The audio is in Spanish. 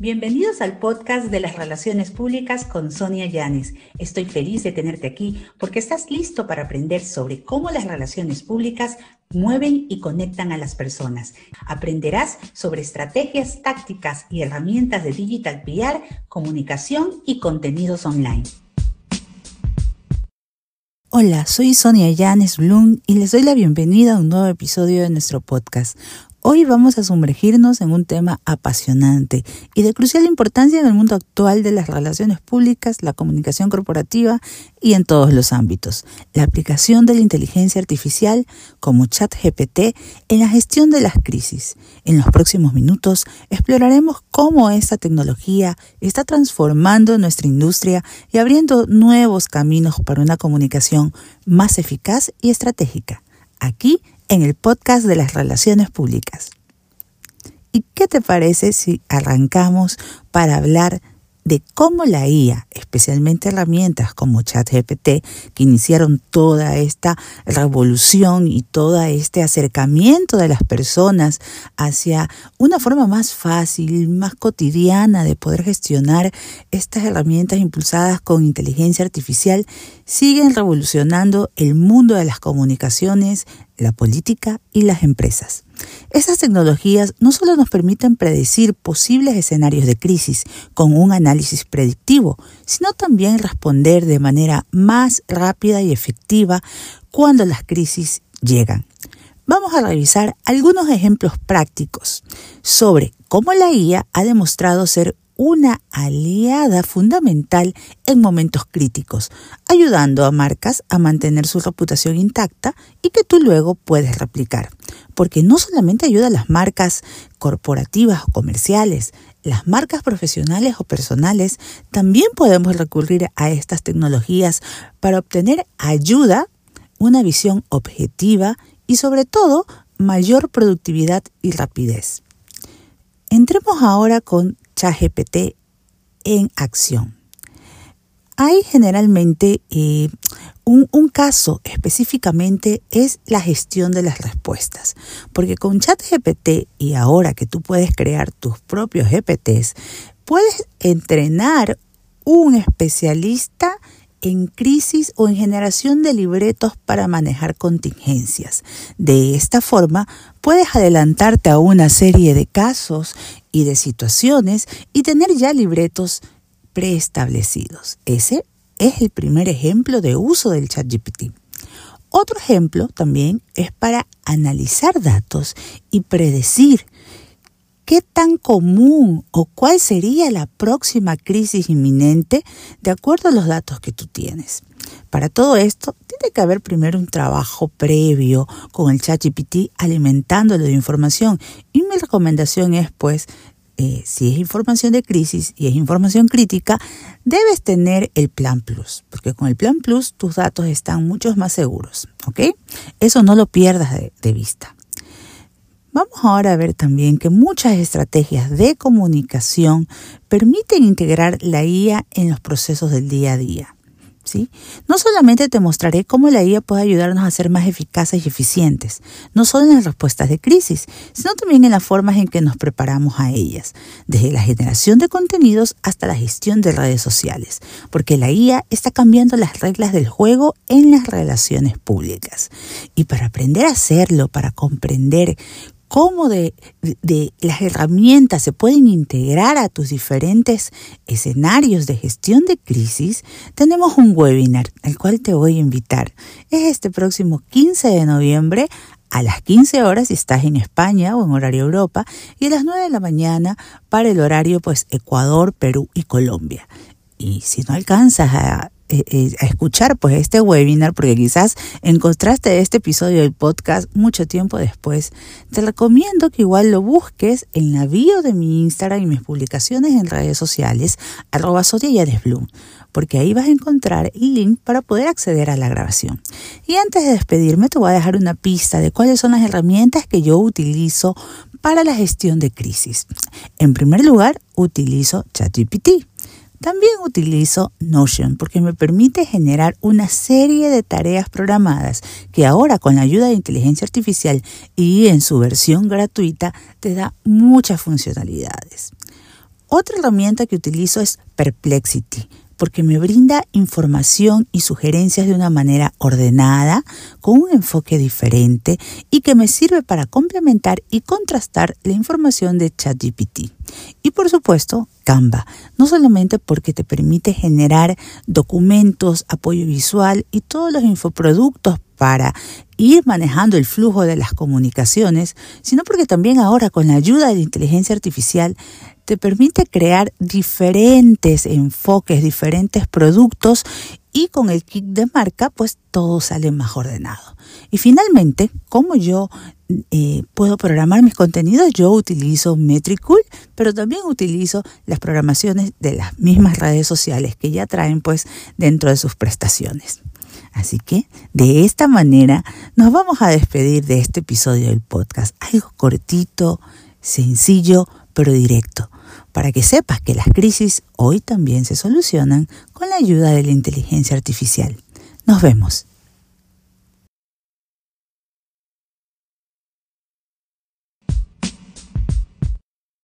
Bienvenidos al podcast de las relaciones públicas con Sonia Llanes. Estoy feliz de tenerte aquí porque estás listo para aprender sobre cómo las relaciones públicas mueven y conectan a las personas. Aprenderás sobre estrategias, tácticas y herramientas de digital PR, comunicación y contenidos online. Hola, soy Sonia Llanes Bloom y les doy la bienvenida a un nuevo episodio de nuestro podcast. Hoy vamos a sumergirnos en un tema apasionante y de crucial importancia en el mundo actual de las relaciones públicas, la comunicación corporativa y en todos los ámbitos. La aplicación de la inteligencia artificial como ChatGPT en la gestión de las crisis. En los próximos minutos exploraremos cómo esta tecnología está transformando nuestra industria y abriendo nuevos caminos para una comunicación más eficaz y estratégica. Aquí en el podcast de las relaciones públicas. ¿Y qué te parece si arrancamos para hablar de cómo la IA, especialmente herramientas como ChatGPT, que iniciaron toda esta revolución y todo este acercamiento de las personas hacia una forma más fácil, más cotidiana de poder gestionar estas herramientas impulsadas con inteligencia artificial, siguen revolucionando el mundo de las comunicaciones, la política y las empresas. Estas tecnologías no solo nos permiten predecir posibles escenarios de crisis con un análisis predictivo, sino también responder de manera más rápida y efectiva cuando las crisis llegan. Vamos a revisar algunos ejemplos prácticos sobre cómo la IA ha demostrado ser una aliada fundamental en momentos críticos, ayudando a marcas a mantener su reputación intacta y que tú luego puedes replicar. Porque no solamente ayuda a las marcas corporativas o comerciales, las marcas profesionales o personales también podemos recurrir a estas tecnologías para obtener ayuda, una visión objetiva y sobre todo mayor productividad y rapidez. Entremos ahora con ChatGPT en acción. Hay generalmente eh, un, un, caso específicamente es la gestión de las respuestas, porque con ChatGPT y ahora que tú puedes crear tus propios GPTs, puedes entrenar un especialista en crisis o en generación de libretos para manejar contingencias. De esta forma, puedes adelantarte a una serie de casos y de situaciones y tener ya libretos preestablecidos. Ese es el primer ejemplo de uso del ChatGPT. Otro ejemplo también es para analizar datos y predecir ¿Qué tan común o cuál sería la próxima crisis inminente de acuerdo a los datos que tú tienes? Para todo esto, tiene que haber primero un trabajo previo con el ChatGPT alimentándolo de información. Y mi recomendación es, pues, eh, si es información de crisis y es información crítica, debes tener el Plan Plus, porque con el Plan Plus tus datos están mucho más seguros, ¿ok? Eso no lo pierdas de vista. Vamos ahora a ver también que muchas estrategias de comunicación permiten integrar la IA en los procesos del día a día. ¿Sí? No solamente te mostraré cómo la IA puede ayudarnos a ser más eficaces y eficientes, no solo en las respuestas de crisis, sino también en las formas en que nos preparamos a ellas, desde la generación de contenidos hasta la gestión de redes sociales, porque la IA está cambiando las reglas del juego en las relaciones públicas. Y para aprender a hacerlo, para comprender cómo de, las herramientas se pueden integrar a tus diferentes escenarios de gestión de crisis, tenemos un webinar al cual te voy a invitar. Es este próximo 15 de noviembre a las 15 horas si estás en España o en horario Europa y a las 9 de la mañana para el horario pues Ecuador, Perú y Colombia. Y si no alcanzas a eh, eh, a escuchar pues este webinar porque quizás encontraste este episodio del podcast mucho tiempo después, te recomiendo que igual lo busques en la bio de mi Instagram y mis publicaciones en redes sociales, arroba Bloom, porque ahí vas a encontrar el link para poder acceder a la grabación. Y antes de despedirme te voy a dejar una pista de cuáles son las herramientas que yo utilizo para la gestión de crisis. En primer lugar, utilizo ChatGPT. También utilizo Notion porque me permite generar una serie de tareas programadas que ahora con la ayuda de inteligencia artificial y en su versión gratuita te da muchas funcionalidades. Otra herramienta que utilizo es Perplexity porque me brinda información y sugerencias de una manera ordenada, con un enfoque diferente y que me sirve para complementar y contrastar la información de ChatGPT. Y por supuesto, Canva, no solamente porque te permite generar documentos, apoyo visual y todos los infoproductos para ir manejando el flujo de las comunicaciones, sino porque también ahora con la ayuda de la inteligencia artificial te permite crear diferentes enfoques, diferentes productos y con el kit de marca pues todo sale más ordenado. Y finalmente, como yo eh, puedo programar mis contenidos, yo utilizo Metricool, pero también utilizo las programaciones de las mismas redes sociales que ya traen pues dentro de sus prestaciones. Así que de esta manera nos vamos a despedir de este episodio del podcast. Algo cortito, sencillo, pero directo para que sepas que las crisis hoy también se solucionan con la ayuda de la inteligencia artificial. Nos vemos.